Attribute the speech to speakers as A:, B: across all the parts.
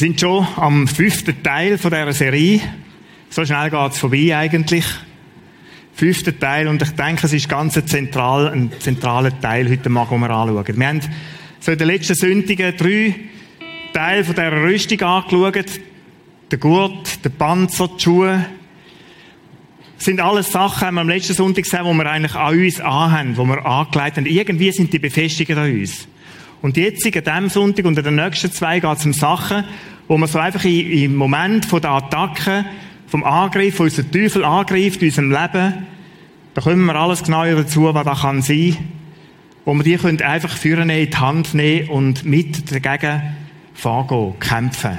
A: Wir sind schon am fünften Teil von dieser Serie. So schnell geht es vorbei eigentlich. Fünfter Teil und ich denke, es ist ganz ein, zentral, ein zentraler Teil heute Morgen, den wir anschauen. Wir haben so in den letzten Sündigen drei Teile von dieser Rüstung angeschaut. Der Gurt, der Panzer, die Schuhe. Das sind alles Sachen, haben wir am letzten Sonntag gesehen, die wir eigentlich an uns anhaben, die wir angelegt haben. Irgendwie sind die befestigt an uns. Und jetzt, an diesem Sonntag und an den nächsten zwei geht es um Sachen, wo man so einfach im Moment von der Attacke, vom Angriff, von unserem Teufel angreift, in unserem Leben, da kommen wir alles genauer dazu, was da kann sein, wo wir die können einfach führen in die Hand nehmen und mit dagegen vorgehen, kämpfen.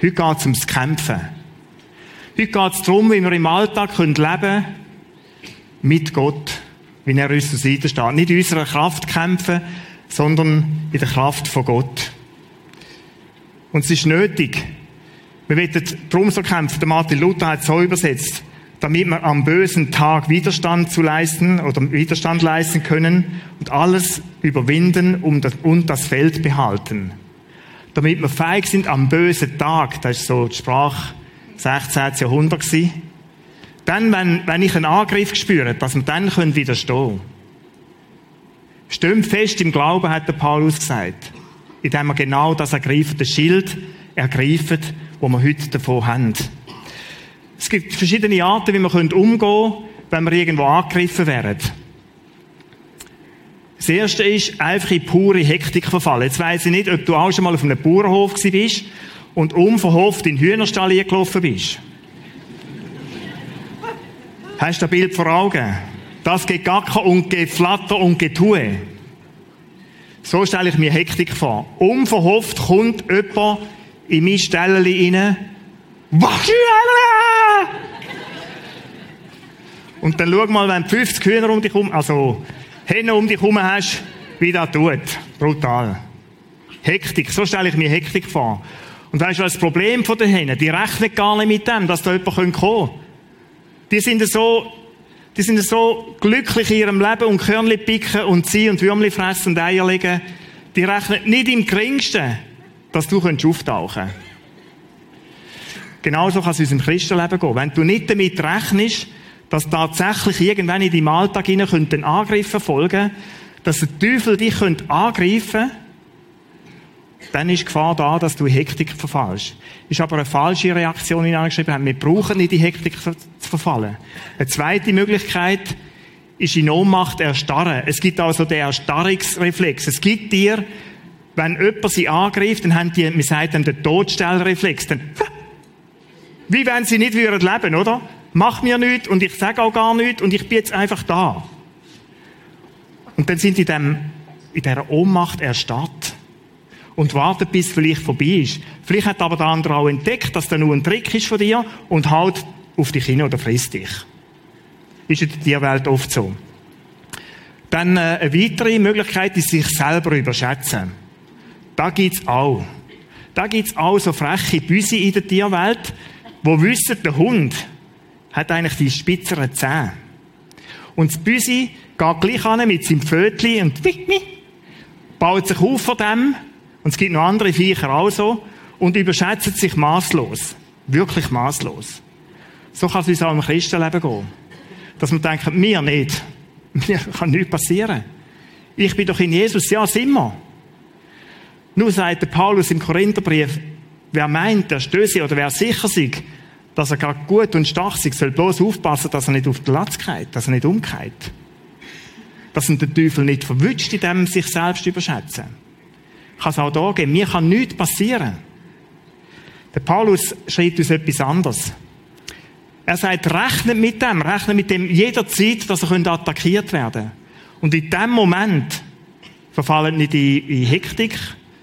A: Heute geht es ums Kämpfen. Heute geht es darum, wie wir im Alltag leben können, mit Gott, wie er uns zur Seite steht. Nicht in unserer Kraft kämpfen, sondern in der Kraft von Gott. Und es ist nötig. Wir werden darum so kämpfen. Der Martin Luther hat es so übersetzt. Damit wir am bösen Tag Widerstand zu leisten oder Widerstand leisten können und alles überwinden und das Feld behalten. Damit wir feig sind am bösen Tag. Das ist so die Sprache 16. Jahrhundert gewesen. Dann, wenn, wenn ich einen Angriff spüre, dass wir dann widerstehen können. Stimmt fest im Glauben, hat der Paulus gesagt. Indem wir genau das ergreifen, das Schild ergreifen, wo wir heute davon haben. Es gibt verschiedene Arten, wie wir umgehen können, wenn wir irgendwo angegriffen werden. Das erste ist, einfach in pure Hektik verfallen. Jetzt weiss ich nicht, ob du auch schon mal auf einem Bauernhof bist und unverhofft in den Hühnerstall gelaufen bist. Hast du ein Bild vor Augen? Das Gegacker und Geflatter und Getue. So stelle ich mir Hektik vor. Unverhofft kommt jemand in mein Stelleli rein. Und dann schau mal, wenn du 50 Hühner um dich herum, also Hände um dich herum hast, wie das tut. Brutal. Hektik. So stelle ich mir Hektik vor. Und weißt du, was das Problem von den Hennen? Die rechnen gar nicht mit dem, dass da jemand kommen könnte. Die sind so die sind so glücklich in ihrem Leben und Körnli picken und ziehen und Würmli fressen und Eier legen. Die rechnen nicht im geringsten, dass du auftauchen kannst. Genauso kann es in unserem Christenleben gehen. Wenn du nicht damit rechnest, dass tatsächlich irgendwann in deinem Alltag hinein Angriffe folgen dass der Teufel dich angreifen könnte, dann ist die Gefahr da, dass du in Hektik verfallst. Ist aber eine falsche Reaktion, habe. Wir brauchen nicht in Hektik zu verfallen. Eine zweite Möglichkeit ist in Ohnmacht erstarren. Es gibt also den Erstarrungsreflex. Es gibt dir, wenn jemand sie angreift, dann haben die, man sagt dann den Todstellreflex. Dann, wie wenn sie nicht würden leben, oder? Mach mir nichts und ich sage auch gar nichts und ich bin jetzt einfach da. Und dann sind die in, in dieser Ohnmacht erstarrt und wartet, bis es vielleicht vorbei ist. Vielleicht hat aber der andere auch entdeckt, dass das nur ein Trick ist von dir und haut auf dich hin oder frisst dich. Ist in der Tierwelt oft so. Dann äh, eine weitere Möglichkeit ist, sich selber überschätzen. Da gibt's auch. Da gibt's auch so freche Büsi in der Tierwelt, wo wissen, der Hund hat eigentlich die spitzeren Zähne. Und das Büsi geht gleich an mit seinem Pfötchen und baut sich auf von dem und es gibt noch andere Viecher auch so und überschätzen sich maßlos. Wirklich maßlos. So kann es uns auch im Christenleben gehen. Dass man denkt, mir nicht. Mir kann nichts passieren. Ich bin doch in Jesus, ja, sind wir. Nur sagt der Paulus im Korintherbrief, wer meint, der stöße oder wer sicher ist, dass er gerade gut und stark ist, soll bloß aufpassen, dass er nicht auf den Latz geht, dass er nicht umgeht. Dass ihn der Teufel nicht verwünscht, in dem sich selbst überschätzen kann es auch da geben. Mir kann nichts passieren. Der Paulus schreibt uns etwas anderes. Er sagt, rechnet mit dem, rechnet mit dem jederzeit, dass er attackiert werden könnte. Und in dem Moment verfallen nicht in, in Hektik,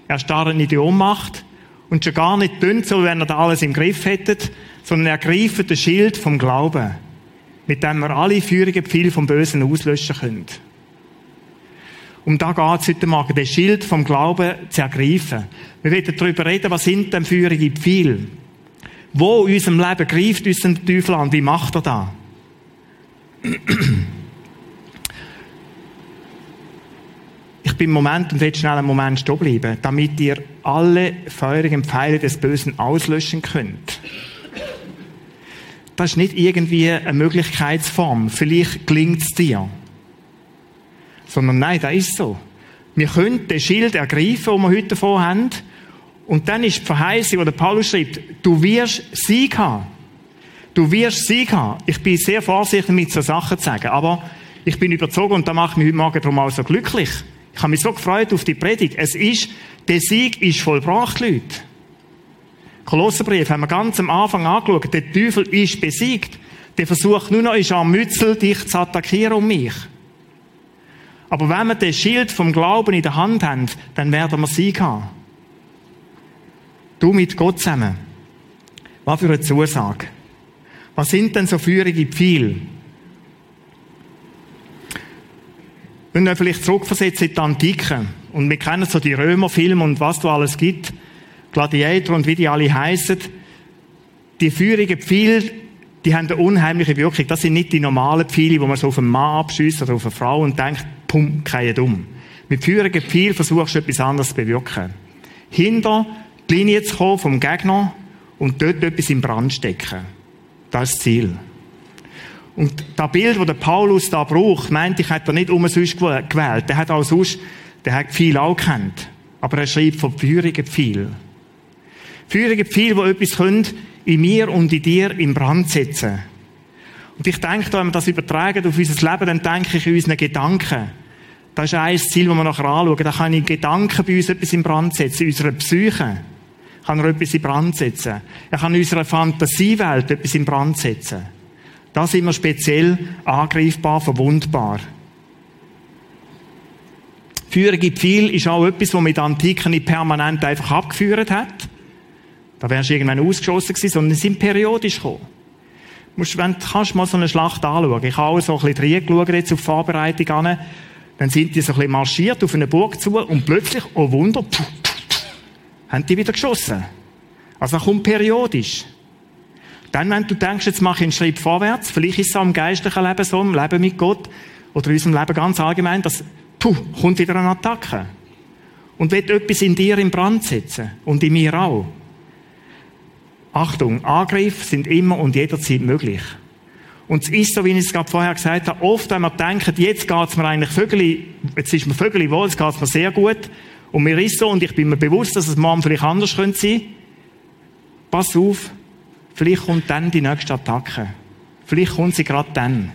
A: erstarren nicht in Ohnmacht und schon gar nicht dünn, so wenn er da alles im Griff hätte, sondern ergreifen das Schild vom Glauben, mit dem wir alle Führungen viel vom Bösen auslöschen können. Um da geht es heute Morgen, den Schild vom Glauben zu ergreifen. Wir werden darüber reden, was sind denn Führungen viel? Wo in unserem Leben greift uns der Teufel an? Wie macht er das? Ich bin im Moment und will schnell einen Moment stehen bleiben, damit ihr alle feurigen Pfeile des Bösen auslöschen könnt. Das ist nicht irgendwie eine Möglichkeitsform. Vielleicht gelingt es dir. Sondern nein, das ist so. Wir können den Schild ergreifen, den wir heute davor haben. Und dann ist die Verheißung, wo der Paulus schreibt, du wirst Sieg haben. Du wirst Sieg haben. Ich bin sehr vorsichtig, mit so Sachen zu sagen. Aber ich bin überzogen und da macht mich heute Morgen darum auch so glücklich. Ich habe mich so gefreut auf die Predigt. Es ist, der Sieg ist vollbracht, Leute. Kolosserbrief haben wir ganz am Anfang angeschaut. Der Teufel ist besiegt. Der versucht nur noch, ist am Mützel, dich zu attackieren um mich. Aber wenn wir das Schild vom Glauben in der Hand haben, dann werden wir Sieg haben. Du mit Gott zusammen. Was für eine Zusage. Was sind denn so feurige Pfeile? Wenn wir vielleicht zurückversetzen in die Antike, und wir kennen so die Römerfilme und was da alles gibt, Gladiator und wie die alle heißen, die feurigen Pfeile, die haben eine unheimliche Wirkung. Das sind nicht die normalen Pfeile, wo man so auf einen Mann abschießt oder auf eine Frau und denkt, pum, kein dumm. Mit feurigen Pfeil versuchst du etwas anderes zu bewirken. Hinter die Linie zu kommen vom Gegner und dort etwas in Brand stecken. Das ist das Ziel. Und das Bild, das Paulus da braucht, meint ich, hat er nicht umsonst gewählt. Der hat auch sonst, der hat viel auch kennt. Aber er schreibt von feurigen Pfeil. Feurige Pfeil, die etwas können, in mir und in dir in Brand setzen. Und ich denke, wenn wir das übertragen auf unser Leben, dann denke ich in unseren Gedanken. Das ist ein Ziel, das wir nachher anschauen. Da kann ich Gedanken bei uns etwas in Brand setzen, in unserer Psyche kann er etwas in Brand setzen. Er kann in unserer Fantasiewelt etwas in Brand setzen. Da sind wir speziell angreifbar, verwundbar. Feurige Pfeil ist auch etwas, was mit Antiken nicht permanent einfach abgeführt hat. Da wärst du irgendwann ausgeschossen gewesen, sondern sind periodisch gekommen. Musst, wenn du kannst mal so eine Schlacht anschauen. Ich habe auch so ein bisschen geschaut jetzt auf die Vorbereitung an. Dann sind die so ein bisschen marschiert auf eine Burg zu und plötzlich, oh Wunder, pff, haben die wieder geschossen. Also das kommt periodisch. Dann, wenn du denkst, jetzt mache ich einen Schritt vorwärts, vielleicht ist es auch im geistlichen Leben so, im Leben mit Gott, oder in unserem Leben ganz allgemein, dass, puh, kommt wieder eine Attacke. Und wird etwas in dir in Brand setzen. Und in mir auch. Achtung, Angriffe sind immer und jederzeit möglich. Und es ist so, wie ich es gerade vorher gesagt habe, oft, wenn wir denken, jetzt geht es mir eigentlich Vögel, jetzt ist mir Vögel wohl, es geht mir sehr gut, und mir ist so, und ich bin mir bewusst, dass es morgen vielleicht anders könnte sein. Pass auf, vielleicht kommt dann die nächste Attacke. Vielleicht kommt sie gerade dann.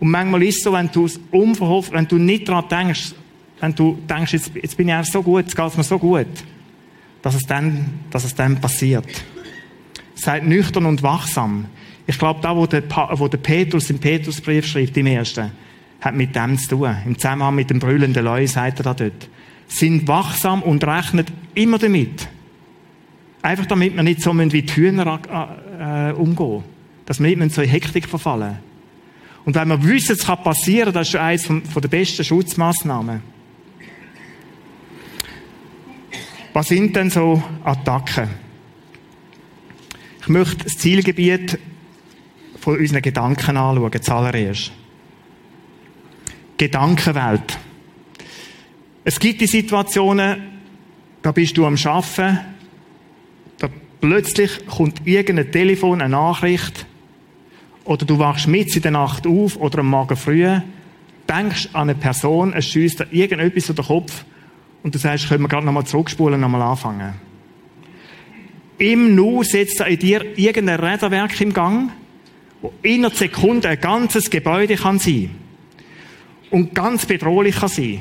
A: Und manchmal ist es so, wenn du es unverhofft, wenn du nicht daran denkst, wenn du denkst, jetzt, jetzt bin ich eigentlich so gut, jetzt geht es mir so gut, dass es dann, dass es dann passiert. Seid nüchtern und wachsam. Ich glaube, da, wo der, wo der Petrus im Petrusbrief schreibt, im ersten, hat mit dem zu tun. Im Zusammenhang mit dem brüllenden Leu, sagt er da dort sind wachsam und rechnen immer damit. Einfach damit wir nicht so wie die Hühner äh, umgehen. Dass wir nicht so in Hektik verfallen. Und wenn wir wissen, es kann passieren, das ist eines von, der besten Schutzmaßnahmen. Was sind denn so Attacken? Ich möchte das Zielgebiet von unseren Gedanken anschauen, zuallererst. Gedankenwelt. Es gibt die Situationen, da bist du am Schaffen, da plötzlich kommt irgendein Telefon, eine Nachricht, oder du wachst mit in der Nacht auf oder am Morgen früh, denkst an eine Person, es schießt dir irgendetwas in den Kopf und du sagst, können wir gerade nochmal zurückspulen nochmal anfangen. Im Nu setzt er in dir irgendein Räderwerk im Gang, wo in einer Sekunde ein ganzes Gebäude kann sein und ganz bedrohlich kann sein.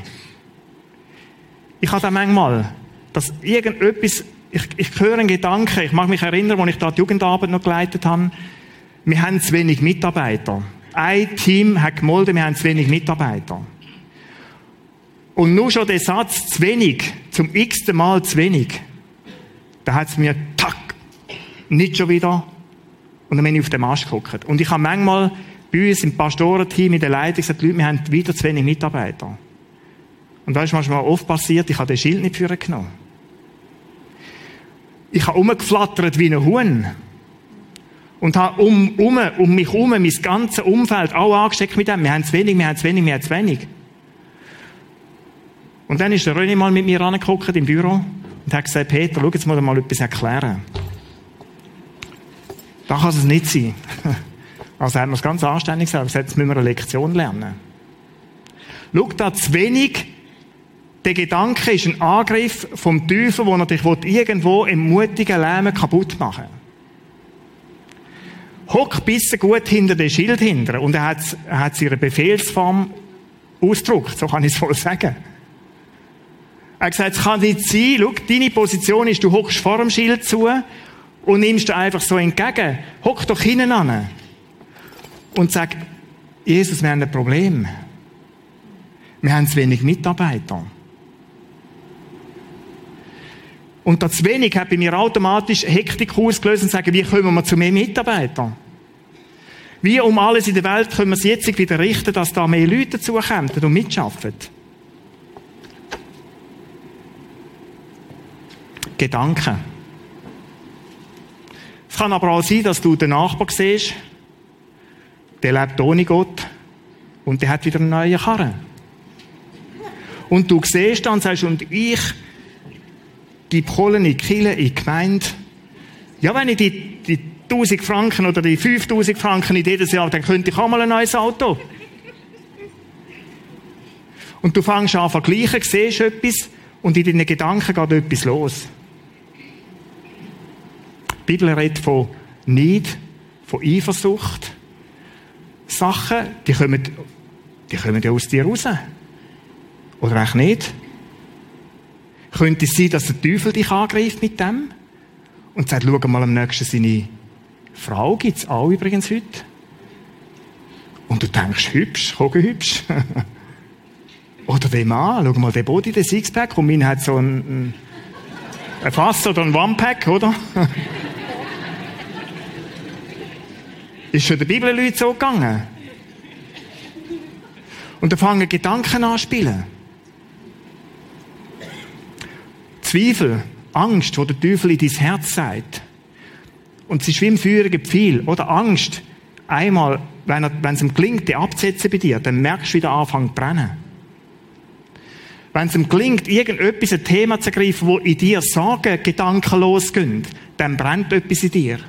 A: Ich habe da manchmal, dass irgendetwas, ich, ich höre einen Gedanken, ich mag mich erinnern, als ich da die Jugendarbeit noch geleitet habe, wir haben zu wenig Mitarbeiter. Ein Team hat gemolden, wir haben zu wenig Mitarbeiter. Und nur schon der Satz, zu wenig, zum x-ten Mal zu wenig, da hat es mir, tack, nicht schon wieder. Und dann bin ich auf den Arsch geguckt. Und ich habe manchmal bei uns im Pastorenteam, in der Leitung gesagt, Leute, wir haben wieder zu wenig Mitarbeiter. Und du, was mir oft passiert? Ich habe den Schild nicht für genommen. Ich habe umgeflattert wie ein Huhn. Und habe um, um, um mich herum, mein ganzes Umfeld auch angesteckt mit dem. Wir haben zu wenig, wir haben zu wenig, wir haben zu wenig. Und dann ist der René mal mit mir angeguckt im Büro und hat gesagt, Peter, schau, jetzt muss ich mal etwas erklären. Da kann es nicht sein. Also hat man es ganz anständig gesagt, jetzt müssen wir eine Lektion lernen. Schau, da zu wenig, der Gedanke ist ein Angriff vom Teufel, der dich irgendwo im mutigen Lärm kaputt machen Hock bisschen gut hinter dem Schild hinter und er hat, er hat ihre Befehlsform ausgedruckt, so kann ich es wohl sagen. Er hat gesagt, es kann nicht sein, schau, deine Position ist, du hockst vor dem Schild zu und nimmst du einfach so entgegen. Hock doch hinten an und sag, Jesus, wir haben ein Problem. Wir haben zu wenig Mitarbeiter. Und das wenig hat bei mir automatisch Hektik ausgelöst und sagen, wie kommen wir zu mehr Mitarbeitern? Wie um alles in der Welt können wir es jetzt wieder richten, dass da mehr Leute dazukommen und mitschaffen? Gedanken. Es kann aber auch sein, dass du den Nachbar siehst, der lebt ohne Gott und der hat wieder einen neuen Karren. Und du siehst dann sagst, und ich gebe Kohle in die Kille, in die Gemeinde. Ja, wenn ich die, die 1000 Franken oder die 5000 Franken in jedes Jahr, dann könnte ich auch mal ein neues Auto. Und du fängst an zu vergleichen, siehst etwas und in deinen Gedanken geht etwas los. Die Bibel redet von Neid, von Eifersucht. Sachen, die kommen, die kommen ja aus dir raus. Oder eigentlich nicht? Könnte es sein, dass der Teufel dich angreift mit dem? Und sagt, schau mal am nächsten seine Frau gibt's auch übrigens heute. Und du denkst, hübsch, guck hübsch. oder der Mann, schau mal, der Body, der Sixpack, und mein hat so ein, ein Fass oder ein One-Pack, oder? Ist schon der Bibelleute so gegangen. Und da fangen Gedanken an zu spielen. Zweifel, Angst, wo der Teufel in dein Herz sagt. Und wie im feurigen Pfeil. Oder Angst. Einmal, wenn, wenn es ihm gelingt, die abzusetzen bei dir, dann merkst du, wie der anfängt zu brennen. Wenn es ihm gelingt, irgendetwas, ein Thema zu ergreifen, wo in dir Sorgen, Gedanken losgehen, dann brennt etwas in dir.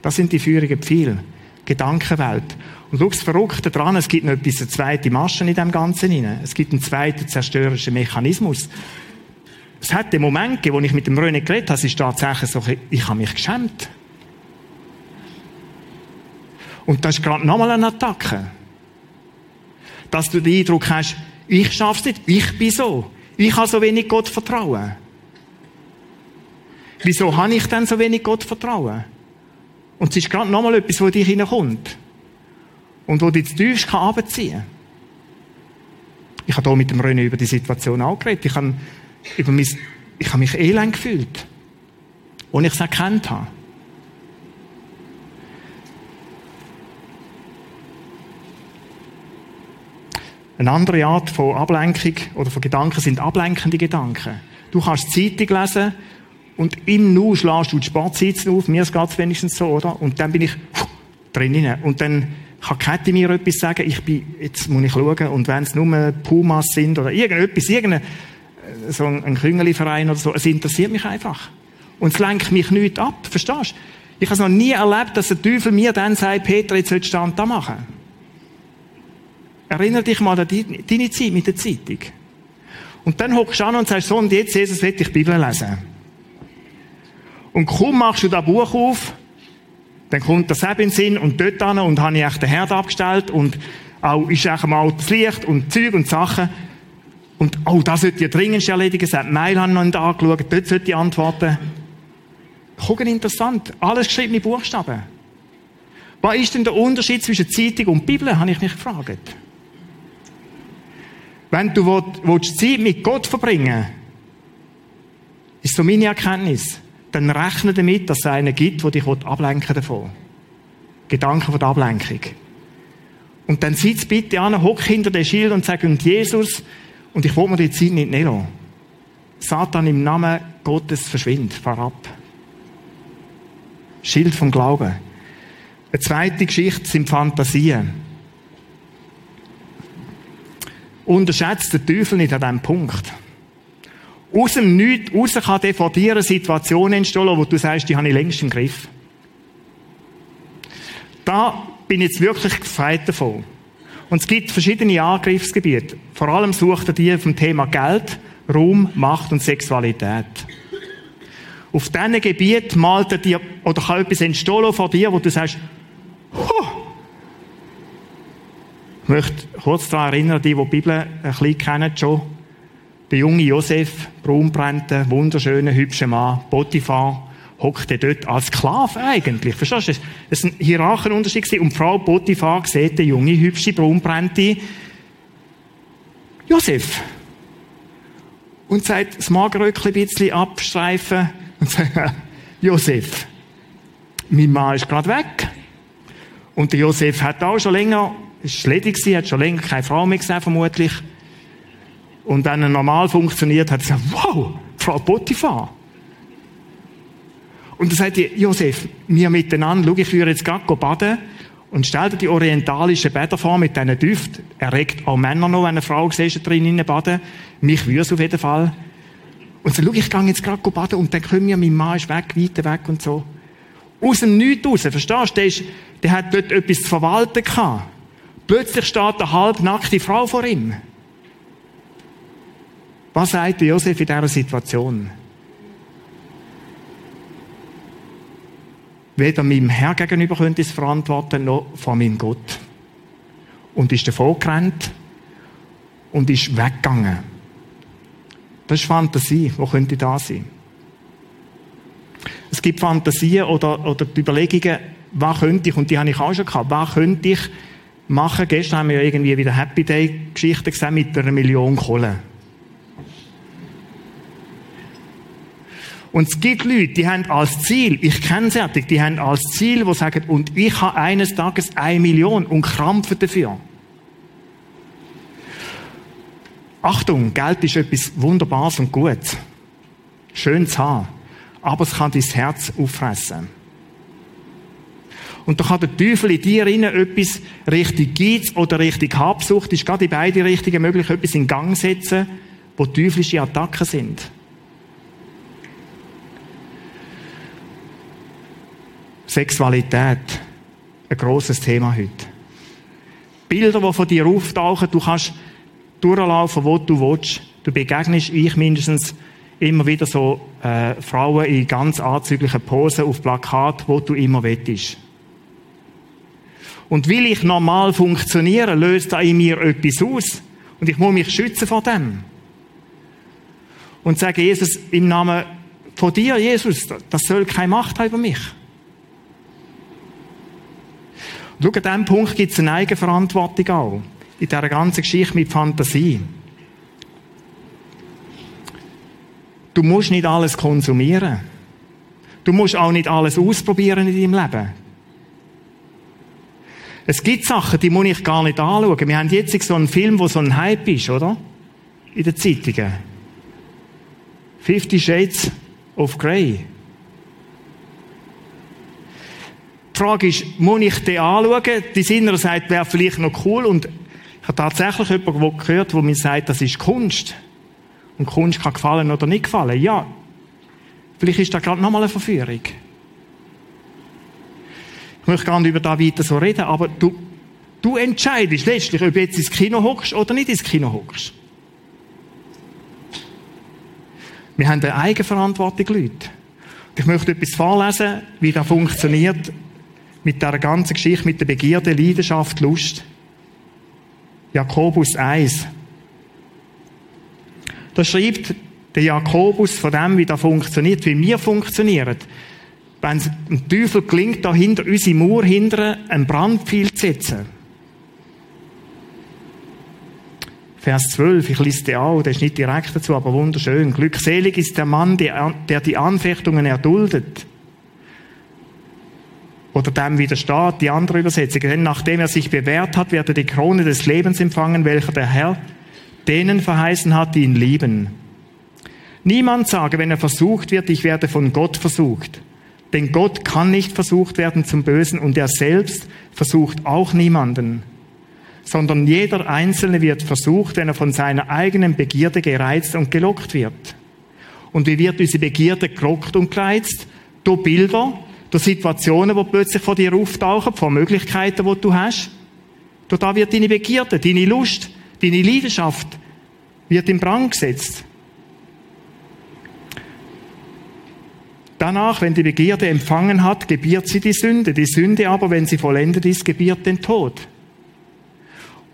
A: Das sind die feurigen Pfeile. Gedankenwelt. Und schau, das Verrückte dran, es gibt noch etwas, eine zweite Masche in dem Ganzen hinein. Es gibt einen zweiten zerstörerischen Mechanismus. Es hat den Moment gegeben, wo ich mit dem René geredet habe, es ist tatsächlich so, ich habe mich geschämt. Und das ist gerade nochmal eine Attacke. Dass du den Eindruck hast, ich schaff's nicht, ich bin so. Ich habe so wenig Gott vertrauen. Wieso habe ich denn so wenig Gott vertrauen? Und es ist gerade nochmal etwas, wo dich hineinkommt. Und wo dich zu tiefst runterziehen kann. Ich habe hier mit dem René über die Situation auch geredet. Ich habe über mein, ich habe mich elend gefühlt. Und ich es erkannt habe. Eine andere Art von Ablenkung oder von Gedanken sind ablenkende Gedanken. Du kannst Zeitung lesen und im Nu schlägst du die Sportseiten auf, mir geht es wenigstens so, oder? Und dann bin ich drinnen. Und dann kann Kette mir etwas sagen, ich bin, jetzt muss ich schauen, und wenn es nur Pumas sind oder irgendetwas, irgendeine, so ein Küngelverein oder so, es interessiert mich einfach. Und es lenkt mich nicht ab, verstehst du? Ich habe es noch nie erlebt, dass der Teufel mir dann sagt, Peter, jetzt sollst du Stand da machen. Erinnere dich mal an deine Zeit mit der Zeitung. Und dann hockst du an und sagst, so, und jetzt, Jesus, will ich Bibel lesen. Und kaum machst du das Buch auf, dann kommt das eben in den Sinn und dort an und habe ich echt den Herd abgestellt und auch ist echt mal das Licht und Zeug und Sachen. Und, oh, das sollte ich dringend erledigen. Das hat Mail noch nicht angeschaut. Dort sollte ich antworten. Gucken, interessant. Alles geschriebene Buchstaben. Was ist denn der Unterschied zwischen Zeitung und Bibel, habe ich mich gefragt. Wenn du willst, Zeit mit Gott verbringen ist so meine Erkenntnis, dann rechne damit, dass es einen gibt, der dich ablenken davon. Gedanken von der Ablenkung. Und dann sitz bitte an, hock hinter dem Schild und sag, und Jesus, und ich wollte mir die Zeit nicht nehmen Satan im Namen Gottes verschwindet, fahr ab. Schild vom Glauben. Eine zweite Geschichte sind Fantasien. Unterschätzt den Teufel nicht an diesem Punkt. Aus dem Nichts raus kann dir vor dir eine Situation entstehen, wo du sagst, die habe ich längst im Griff. Da bin ich jetzt wirklich gefeit davon. Und es gibt verschiedene Angriffsgebiete. Vor allem sucht er die vom Thema Geld, Ruhm, Macht und Sexualität. Auf diesen Gebiet malt er dir, oder kann etwas entstehen vor dir, wo du sagst, Ich möchte kurz daran erinnern, die, die die Bibel ein bisschen kennen schon. Der junge Josef, braunbrennte, wunderschöne, hübsche Mann, Potiphar, hockte dort als Sklave eigentlich. Verstehst du? Das war ein Hierarchenunterschied. Und Frau Potiphar sieht den junge, hübsche, braunbrennte Josef. Und sagt, das Magerröckchen ein bisschen abstreifen und sagt, Josef, mein Mann ist gerade weg. Und der Josef hat auch schon länger, ist ledig gewesen, hat schon länger keine Frau mehr gesehen, vermutlich. Und wenn er normal funktioniert, hat er gesagt, wow, Frau Potiphar. Und dann sagt er, Josef, wir miteinander, schau, ich würde jetzt gerade baden und stell dir die orientalischen Bäder vor mit diesen Düften. Erregt auch Männer noch, wenn eine Frau siehst, drin baden. Mich würde es auf jeden Fall. Und so, schau, ich gehe jetzt gerade baden und dann kommen wir, mein Mann ist weg, weiter weg und so. Aus dem Nichts raus, verstehst du? Der, ist, der hat dort etwas zu verwalten gehabt. Plötzlich steht eine halbnackte Frau vor ihm. Was sagt Josef in dieser Situation? Weder meinem Herr gegenüber könnte ich es verantworten, noch vor meinem Gott. Und ist davon gerannt und ist weggegangen. Das ist Fantasie. Wo könnte da sein? Es gibt Fantasien oder, oder die Überlegungen, was könnte ich, und die habe ich auch schon gehabt, was könnte ich machen? Gestern haben wir ja irgendwie wieder Happy Day Geschichte gesehen mit einer Million Kohle. Und es gibt Leute, die haben als Ziel, ich kenne sie, die haben als Ziel, die sagen, und ich habe eines Tages eine Million und krampfen dafür. Achtung, Geld ist etwas Wunderbares und Gutes. Schön zu haben aber es kann dein Herz auffressen. Und da kann der Teufel in dir etwas richtig Geiz oder richtig Habsucht, ist gerade in beide Richtungen möglich, etwas in Gang setzen, wo teuflische Attacken sind. Sexualität, ein grosses Thema heute. Bilder, die von dir auftauchen, du kannst durchlaufen, wo du willst. Du begegnest, ich mindestens, immer wieder so äh, Frauen in ganz anzüglichen Posen auf Plakat, wo du immer wettest. Und will ich normal funktionieren, löst da in mir etwas aus. Und ich muss mich schützen vor dem. Und sage Jesus im Namen von dir, Jesus, das soll keine Macht haben über mich. Schau, an diesem Punkt gibt es eine Eigenverantwortung auch. In dieser ganzen Geschichte mit Fantasie. Du musst nicht alles konsumieren. Du musst auch nicht alles ausprobieren in deinem Leben. Es gibt Sachen, die muss ich gar nicht anschauen. Wir haben jetzt so einen Film, wo so ein Hype ist, oder? In den Zeitungen. Fifty Shades of Grey. Die Frage ist, muss ich den anschauen? Die Sinner sagt, wäre vielleicht noch cool. Und ich habe tatsächlich jemanden gehört, der mir sagt, das ist Kunst. Und Kunst kann gefallen oder nicht gefallen. Ja, vielleicht ist da gerade nochmal eine Verführung. Möchte gar nicht über da weiter so reden, aber du, du entscheidest letztlich, ob du jetzt ins Kino hockst oder nicht ins Kino hockst. Wir haben eine Eigenverantwortung, Leute. Ich möchte etwas vorlesen, wie das funktioniert mit der ganzen Geschichte, mit der Begierde, Leidenschaft, Lust. Jakobus 1. Da schreibt der Jakobus von dem, wie das funktioniert, wie wir funktionieren. Wenn es dem Teufel gelingt, da hinter unsere Mauer hinter einen Brandpfeil zu setzen. Vers 12, ich lese den auch, der ist nicht direkt dazu, aber wunderschön. Glückselig ist der Mann, der die Anfechtungen erduldet. Oder dem widersteht, die andere Übersetzung. Denn nachdem er sich bewährt hat, wird er die Krone des Lebens empfangen, welcher der Herr denen verheißen hat, die ihn lieben. Niemand sage, wenn er versucht wird, ich werde von Gott versucht. Denn Gott kann nicht versucht werden zum Bösen und er selbst versucht auch niemanden. Sondern jeder Einzelne wird versucht, wenn er von seiner eigenen Begierde gereizt und gelockt wird. Und wie wird unsere Begierde gerockt und gereizt? Durch Bilder, durch Situationen, die plötzlich vor dir auftauchen, vor Möglichkeiten, die du hast. Durch da wird deine Begierde, deine Lust, deine Leidenschaft wird in Brand gesetzt. Danach, wenn die Begierde empfangen hat, gebiert sie die Sünde. Die Sünde aber, wenn sie vollendet ist, gebiert den Tod.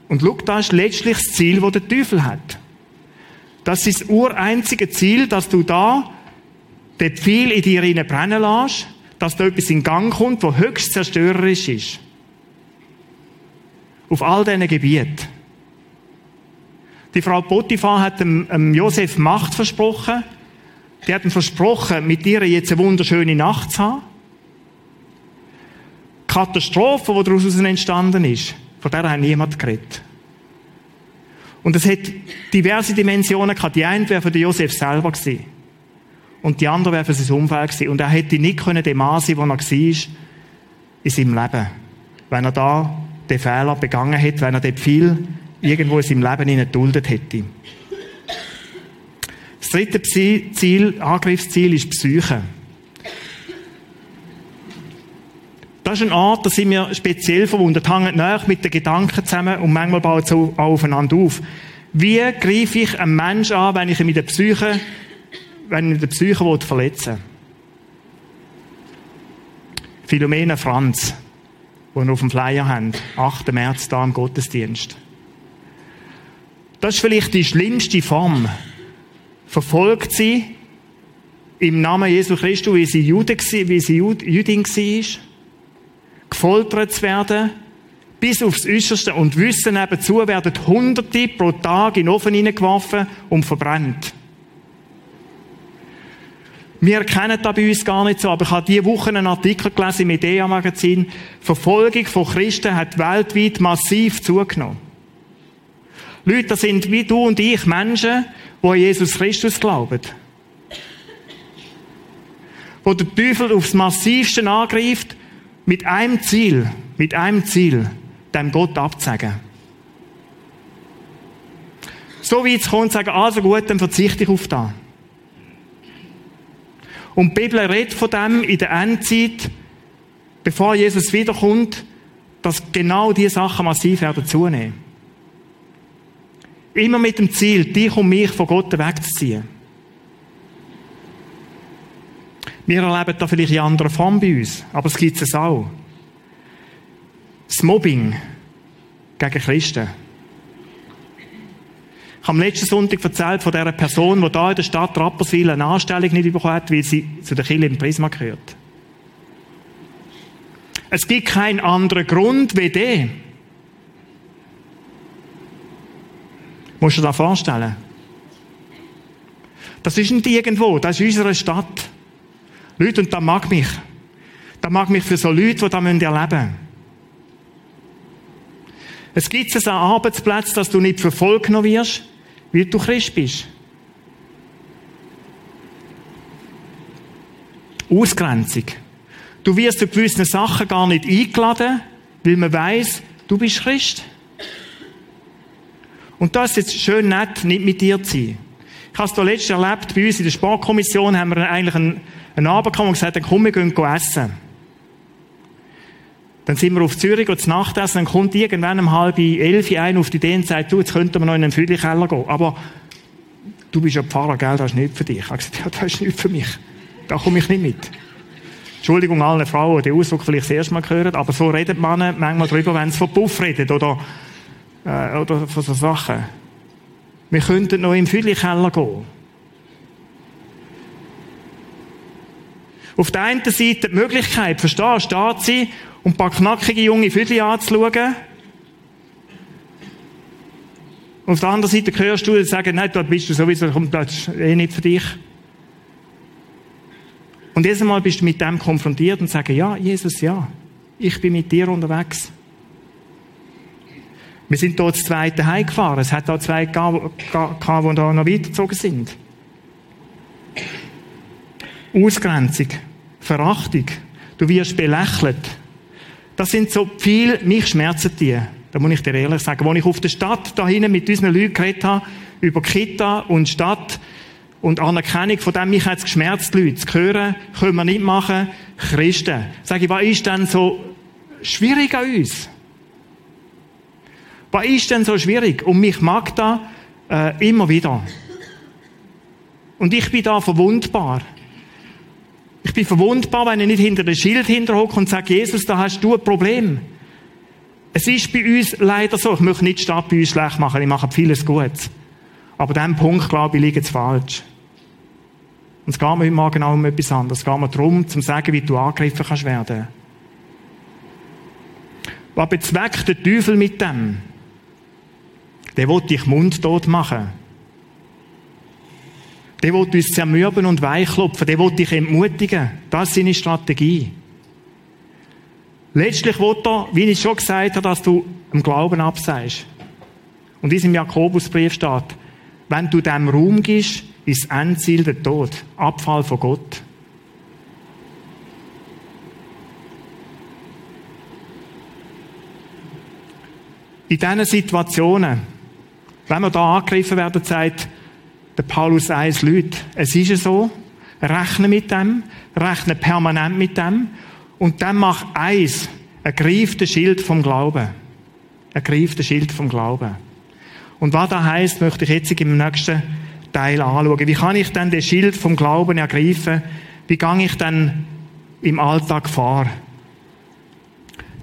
A: Und schau, das ist letztlich das Ziel, das der Teufel hat. Das ist das ureinzige Ziel, dass du da den Pfeil in dir brennen lässt, dass da etwas in Gang kommt, wo höchst zerstörerisch ist. Auf all diesen Gebieten. Die Frau Potiphar hat dem, dem Josef Macht versprochen. Die hat ihm versprochen, mit ihr jetzt eine wunderschöne Nacht zu haben. Die Katastrophe, die daraus entstanden ist, von der hat niemand geredet. Und es hat diverse Dimensionen gehabt. Die eine wäre für Josef selber gewesen. Und die andere wäre für sein Umfeld gewesen. Und er hätte nicht können dem Mann sein, wo er war, in seinem Leben. Wenn er da den Fehler begangen hätte, wenn er den viel irgendwo in seinem Leben geduldet hätte. Das dritte Ziel, Angriffsziel ist Psyche. Das ist ein Ort, da sind wir speziell verwundet, hängt näher mit den Gedanken zusammen und manchmal bauen sie auch aufeinander auf. Wie greife ich einen Menschen an, wenn ich ihn mit der Psyche, wenn ich der Psyche verletzen will? Philomena Franz, die wir auf dem Flyer haben, 8. März da im Gottesdienst. Das ist vielleicht die schlimmste Form. Verfolgt sie im Namen Jesu Christus, wie sie, Jude, wie sie Jüdin war gefoltert zu werden, bis aufs Äußerste und wissen nebenzu, werden Hunderte pro Tag in den Ofen hineingeworfen und verbrannt. Wir kennen das bei uns gar nicht so, aber ich habe diese Woche einen Artikel gelesen im Idea-Magazin. Verfolgung von Christen hat weltweit massiv zugenommen. Leute, das sind wie du und ich Menschen, die an Jesus Christus glauben. Wo der Teufel aufs Massivste angreift mit einem Ziel, mit einem Ziel, dem Gott abzusagen. So wie es kommt, sagen, also gut, dann verzichte ich auf das. Und die Bibel redet von dem in der Endzeit, bevor Jesus wiederkommt, dass genau diese Sachen massiv werden zunehmen. Immer mit dem Ziel, dich und mich von Gott wegzuziehen. Wir erleben da vielleicht in anderer Form bei uns, aber es gibt es auch. Das Mobbing gegen Christen. Ich habe am letzten Sonntag erzählt von dieser Person, die da in der Stadt Rapperswil eine Anstellung nicht bekommen hat, weil sie zu der Kirche im Prisma gehört. Es gibt keinen anderen Grund wie den. Musst du dir das vorstellen? Das ist nicht irgendwo, das ist unsere Stadt. Leute, und das mag mich. Das mag mich für so Leute, die das erleben müssen. Es gibt es an Arbeitsplätzen, dass du nicht verfolgt wirst, weil du Christ bist. Ausgrenzung. Du wirst zu gewissen Sachen gar nicht eingeladen, weil man weiß, du bist Christ. Und das ist jetzt schön nett, nicht mit dir zu sein. Ich habe es letztens erlebt, bei uns in der Sportkommission haben wir eigentlich einen ein Abend kam und gesagt, dann komm, wir gehen essen. Dann sind wir auf Zürich und Nacht essen, dann kommt irgendwann um halb elf ein auf die Idee und sagt, du, jetzt könnten wir noch in einen Füllikeller gehen. Aber du bist ja Pfarrer, gell, das ist nicht für dich. Ich habe gesagt, ja, das ist nicht für mich. Da komme ich nicht mit. Entschuldigung allen Frauen, die den Ausdruck vielleicht das erste Mal hören, aber so redet man manchmal drüber, wenn es von Puff redet oder, äh, oder von so Sachen. Wir könnten noch im Füllikeller gehen. Auf der einen Seite die Möglichkeit, verstehst du, da zu sein und ein paar knackige junge Viertel anzuschauen. Und auf der anderen Seite hörst du sagen, nein, dort bist du sowieso, das ist eh nicht für dich. Und jedes Mal bist du mit dem konfrontiert und sagst, ja, Jesus, ja, ich bin mit dir unterwegs. Wir sind dort das zweite heimgefahren. Es hat da zwei gehabt, die da noch weitergezogen sind. Ausgrenzung, Verachtung, du wirst belächelt. Das sind so viel, mich schmerzen die. Da muss ich dir ehrlich sagen. Als ich auf der Stadt da hinten mit unseren Leuten geredet habe, über Kita und Stadt, und Anerkennung von dem, mich hat es geschmerzt, Leute, zu hören, können wir nicht machen, Christen. Sag ich, was ist denn so schwierig an uns? Was ist denn so schwierig? Und mich mag da äh, immer wieder. Und ich bin da verwundbar. Ich bin verwundbar, wenn ich nicht hinter dem Schild hinterhocke und sage, Jesus, da hast du ein Problem. Es ist bei uns leider so, ich möchte nicht die Stadt bei uns schlecht machen, ich mache vieles gut. Aber an diesem Punkt, glaube ich, liegt es falsch. Und es geht mir heute Morgen auch um etwas anderes. Es geht mir darum, zu sagen, wie du angegriffen kannst werden. Was bezweckt der Teufel mit dem? Der will dich mundtot machen. Der will uns zermürben und weichklopfen. Der will dich entmutigen. Das ist seine Strategie. Letztlich will er, wie ich schon gesagt habe, dass du im Glauben abseist. Und in diesem Jakobusbrief steht, wenn du dem Raum gibst, ist das Endziel der Tod, Abfall von Gott. In diesen Situationen, wenn wir da angegriffen werden, sagt der Paulus eins Leute, es ist so, rechne mit dem, rechne permanent mit dem und dann mach eins, ergreif den Schild vom Glauben. Ergreif den Schild vom Glauben. Und was das heisst, möchte ich jetzt im nächsten Teil anschauen. Wie kann ich denn den Schild vom Glauben ergreifen? Wie gehe ich dann im Alltag vor?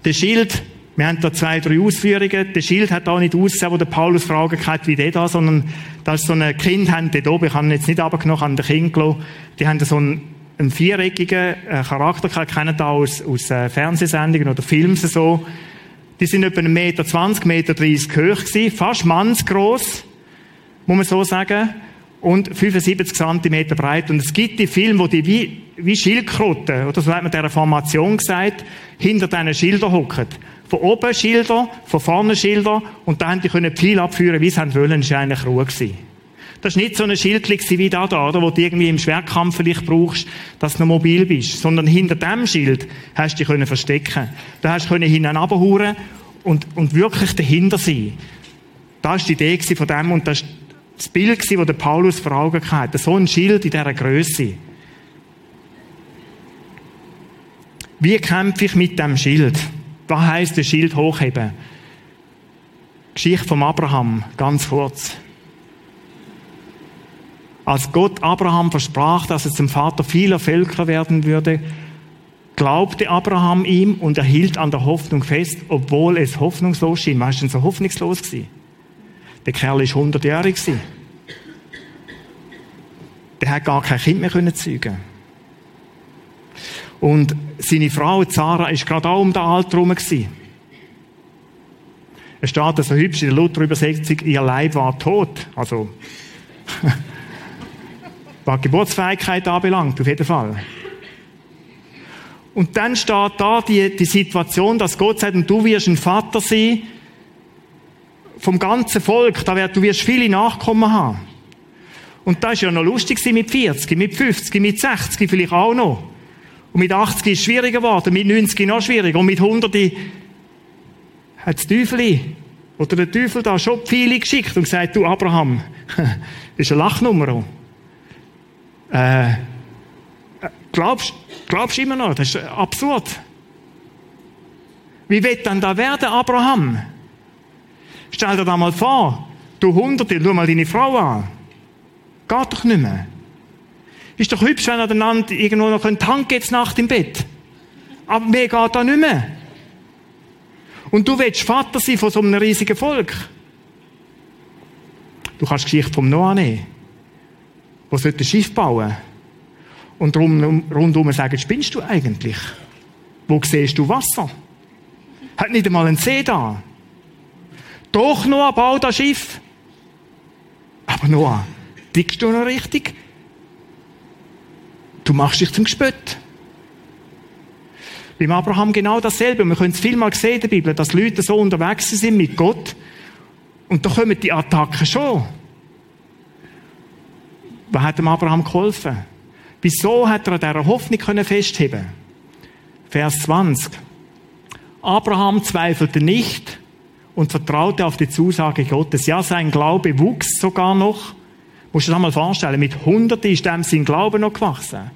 A: Der Schild, wir haben da zwei, drei Ausführungen. Der Schild hat auch nicht ausgesehen, wo der Paulus fragen hat, wie der da, sondern da ist so ein Kind, haben die oben, ich habe ihn jetzt nicht abgenommen, an den Kind gelassen. Die haben so einen, einen viereckigen äh, Charakter, ich kenne da aus, aus äh, Fernsehsendungen oder Filmen so. Die sind etwa 1,20 Meter, 20 Meter 30 hoch gewesen, fast mannsgroß, muss man so sagen, und 75 Zentimeter breit. Und es gibt die Filme, wo die wie, wie Schildkröten, oder so hat man dieser Formation gesagt, hinter diesen Schildern hocken. Von oben Schilder, von vorne Schilder, und dann die können viel abführen, wie sie haben wollen, das war eigentlich Ruhe gewesen. Das war nicht so ein Schild wie da, da, oder, wo du irgendwie im Schwerkampf vielleicht brauchst, dass du noch mobil bist, sondern hinter dem Schild hast du dich können verstecken. Da hast du hinten runterhauen und, und wirklich dahinter sein. Das war die Idee von dem und das das Bild, das der Paulus vor Augen hatte. So ein Schild in dieser Größe. Wie kämpfe ich mit dem Schild? Was heisst das Schild hochheben? Geschichte vom Abraham, ganz kurz. Als Gott Abraham versprach, dass er zum Vater vieler Völker werden würde, glaubte Abraham ihm und er hielt an der Hoffnung fest, obwohl es hoffnungslos schien. Was ist denn so hoffnungslos gewesen? Der Kerl ist 100-jährig Der hat gar kein Kind mehr zeugen Und seine Frau Zara ist gerade auch um den Alter herum Es steht so hübsch in der Luther-Übersetzung, ihr Leib war tot. Also, was Geburtsfähigkeit anbelangt, auf jeden Fall. Und dann steht da die, die Situation, dass Gott sagt, und du wirst ein Vater sein, vom ganzen Volk, da wird, du wirst viele Nachkommen haben. Und das ist ja noch lustig mit 40, mit 50, mit 60 vielleicht auch noch. Und mit 80 ist es schwieriger geworden, mit 90 noch schwieriger. Und mit 100 hat das Teufel oder der Teufel da schon viele geschickt und gesagt, du Abraham, das ist eine Lachnummer. Äh, glaubst, glaubst immer noch, das ist absurd. Wie wird dann da werden, Abraham? Stell dir da mal vor, du Hunderte, schau mal deine Frau an. Geht doch nicht mehr. Ist doch hübsch, wenn ihr einander irgendwo noch einen Tank jetzt Nacht im Bett. Aber mehr geht da nicht mehr. Und du willst Vater sein von so einem riesigen Volk. Du kannst die Geschichte vom Noah nehmen. Wo sollte ein Schiff bauen? Und rundum sagen, spinnst du eigentlich? Wo siehst du Wasser? Hat nicht einmal einen See da. Doch, Noah, bau das Schiff. Aber Noah, tickst du noch richtig? Du machst dich zum Gespött. Beim Abraham genau dasselbe. Wir können es vielmal sehen in der Bibel, dass Leute so unterwegs sind mit Gott. Und da kommen die Attacken schon. Was hat dem Abraham geholfen? Wieso hat er an dieser Hoffnung festheben Vers 20. Abraham zweifelte nicht und vertraute auf die Zusage Gottes. Ja, sein Glaube wuchs sogar noch. Musst du dir das mal vorstellen, mit Hunderten ist dem sein Glaube noch gewachsen.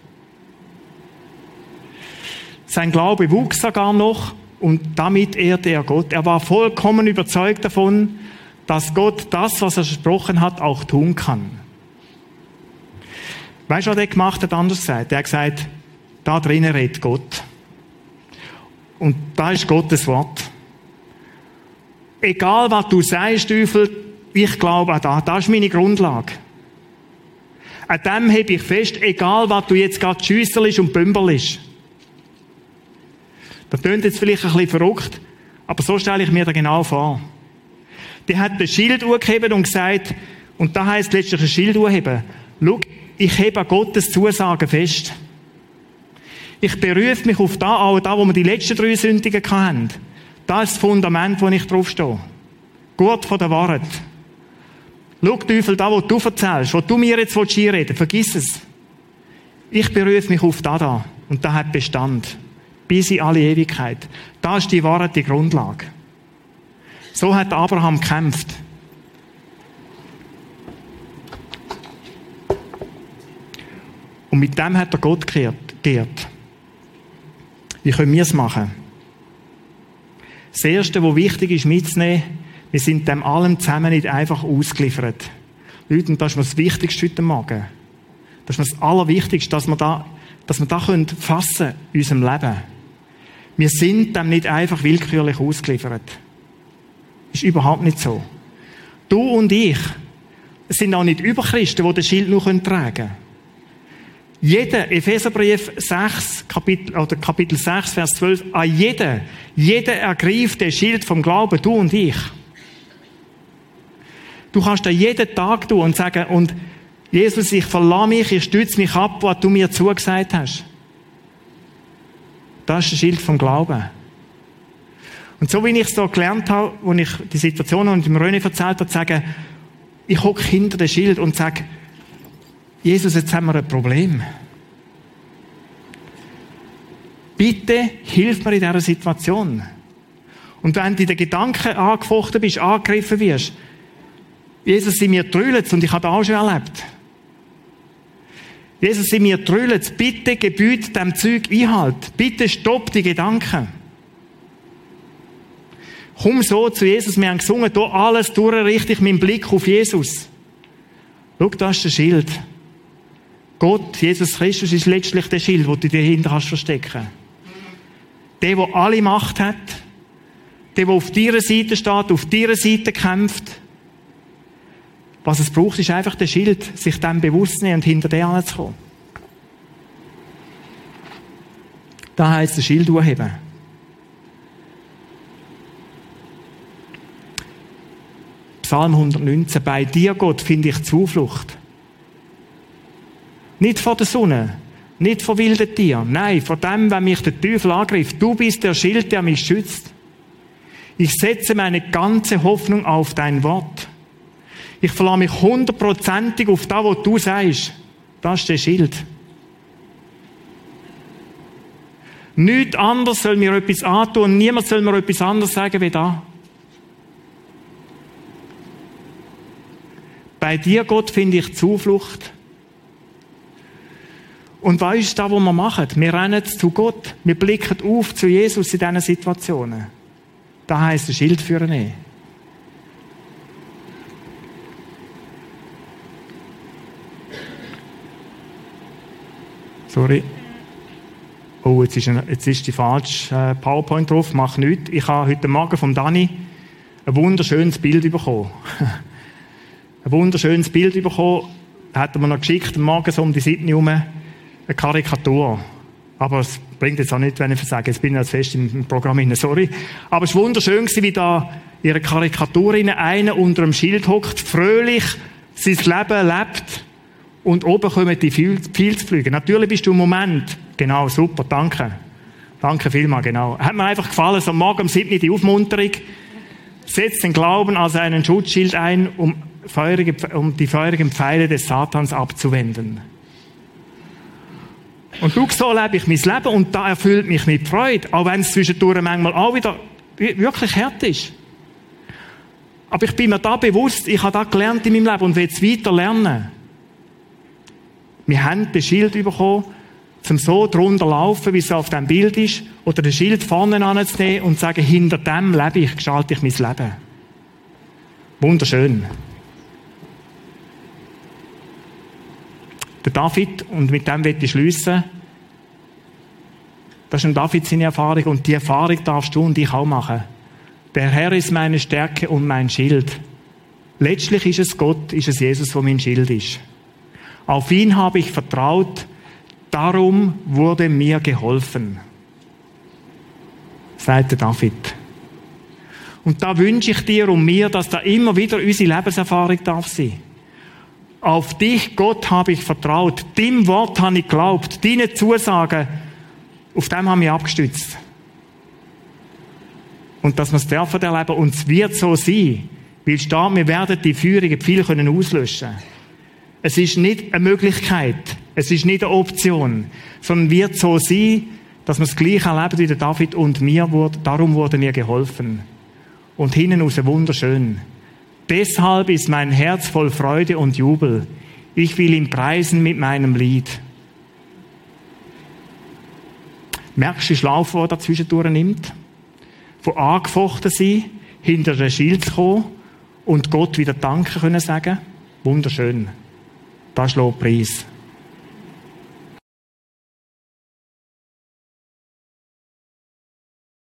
A: Sein Glaube wuchs sogar noch und damit ehrte er Gott. Er war vollkommen überzeugt davon, dass Gott das, was er versprochen hat, auch tun kann. Weißt du, was er gemacht hat, anders gesagt? Er hat gesagt, da drinnen redet Gott. Und da ist Gottes Wort. Egal, was du sagst, Teufel, ich glaube an das. Das ist meine Grundlage. An dem habe ich fest, egal, was du jetzt gerade schüsselst und bümperlisch. Das klingt jetzt vielleicht ein bisschen verrückt, aber so stelle ich mir das genau vor. Die hat das Schild hochgehoben und gesagt, und da heißt letztlich ein Schild hochheben. Schau, ich hebe an Gottes Zusagen fest. Ich berufe mich auf da, auch da, wo wir die letzten drei Sündigen hatten. Das ist das Fundament, wo ich draufstehe. Gut von der Wahrheit. Schau, Teufel, da, wo du erzählst, wo du mir jetzt willst, vergiss es. Ich berufe mich auf da da. Und da hat Bestand. Bis in alle Ewigkeit. Da ist die Wahrheit die Grundlage. So hat Abraham gekämpft. Und mit dem hat er Gott geehrt. Wie können wir es machen? Das Erste, was wichtig ist mitzunehmen, wir sind dem allem zusammen nicht einfach ausgeliefert. Leute, und das ist mir das Wichtigste heute Morgen. Das ist mir das Allerwichtigste, dass wir da, dass wir da können fassen in unserem Leben. Wir sind dem nicht einfach willkürlich ausgeliefert. Ist überhaupt nicht so. Du und ich sind auch nicht Überchristen, die den Schild noch tragen können. Jeder, Epheserbrief 6, Kapitel, oder Kapitel 6, Vers 12, an jeder, jeder ergreift den Schild vom Glauben, du und ich. Du kannst da jeden Tag tun und sagen, und Jesus, ich verlasse mich, ich stütze mich ab, was du mir zugesagt hast. Das ist das Schild vom Glauben. Und so wie ich es so gelernt habe, wo ich die Situation und dem René erzählt habe, sagen, ich hocke hinter dem Schild und sage, Jesus, jetzt haben wir ein Problem. Bitte hilf mir in dieser Situation. Und wenn du in den Gedanken angefochten bist, angegriffen wirst, Jesus, sie mir trüllt und ich habe das auch schon erlebt. Jesus, sie mir trüllt, bitte gebüht dem Zeug Einhalt. Bitte stopp die Gedanken. Komm so zu Jesus. Wir haben gesungen, da alles durchrichte ich meinen Blick auf Jesus. Schau, da ist der Schild. Gott, Jesus Christus, ist letztlich der Schild, den du dir hinter hast verstecken. Der, der alle Macht hat. Der, der auf deiner Seite steht, auf deiner Seite kämpft. Was es braucht, ist einfach der Schild, sich dem bewusst zu nehmen und hinter dem anzukommen. Da heißt der Schild hochheben. Psalm 119. Bei dir, Gott, finde ich Zuflucht. Nicht vor der Sonne, nicht vor wilden Tieren, nein, vor dem, wenn mich der Teufel angreift. Du bist der Schild, der mich schützt. Ich setze meine ganze Hoffnung auf dein Wort. Ich verlasse mich hundertprozentig auf das, was du sagst. Das ist der Schild. Nichts anderes soll mir etwas antun. Niemand soll mir etwas anderes sagen wie da. Bei dir, Gott, finde ich Zuflucht. Und was ist das, was wir machen? Wir rennen zu Gott. Wir blicken auf zu Jesus in diesen Situationen. Da heisst ein Schild für ihn. Sorry. Oh, jetzt ist, ein, jetzt ist die falsche äh, PowerPoint drauf. Mach nichts. Ich habe heute Morgen vom Dani ein wunderschönes Bild bekommen. ein wunderschönes Bild bekommen. Hat er mir noch geschickt, morgen so um die Seite herum eine Karikatur. Aber es bringt jetzt auch nicht, wenn ich sage, jetzt bin ich als fest im Programm hinein, sorry. Aber es war wunderschön, wie da ihre Karikatur einer unter dem Schild hockt, fröhlich sein Leben lebt und oben kommen die Pilzflüge. Natürlich bist du im Moment, genau, super, danke. Danke vielmals, genau. Hat mir einfach gefallen, so morgen um 7 die Aufmunterung. Setzt den Glauben als einen Schutzschild ein, um, feurige, um die feurigen Pfeile des Satans abzuwenden. Und du, so lebe ich mein Leben und da erfüllt mich mit Freude, auch wenn es zwischendurch manchmal auch wieder wirklich hart ist. Aber ich bin mir da bewusst, ich habe da gelernt in meinem Leben und will es weiter lernen. Wir haben das Schild bekommen, zum so drunter laufen, wie es auf dem Bild ist, oder das Schild vorne anzunehmen und zu sagen, hinter dem lebe ich, gestalte ich mein Leben. Wunderschön. Der David, und mit dem wird ich schliessen, das ist ein David seine Erfahrung und die Erfahrung darfst du und ich auch machen. Der Herr ist meine Stärke und mein Schild. Letztlich ist es Gott, ist es Jesus, wo mein Schild ist. Auf ihn habe ich vertraut, darum wurde mir geholfen. Sagt der David. Und da wünsche ich dir und mir, dass da immer wieder unsere Lebenserfahrung darf sein. Auf dich, Gott, habe ich vertraut. Dem Wort habe ich geglaubt. Deine Zusagen, auf dem haben wir abgestützt. Und dass wir es dürfen erleben, und es wird so sein. Weil steht, wir werden die Führungen viel können auslöschen Es ist nicht eine Möglichkeit, es ist nicht eine Option, sondern wird so sein, dass wir es gleich erleben wie der David und mir wurde, darum wurde mir geholfen. Und hinten raus wunderschön. Deshalb ist mein Herz voll Freude und Jubel. Ich will ihn preisen mit meinem Lied. Merkst du den Schlauch, der dazwischen nimmt? Von angefochten sein, hinter den Schild zu kommen und Gott wieder Danke können sagen? Wunderschön. Das ist Lobpreis.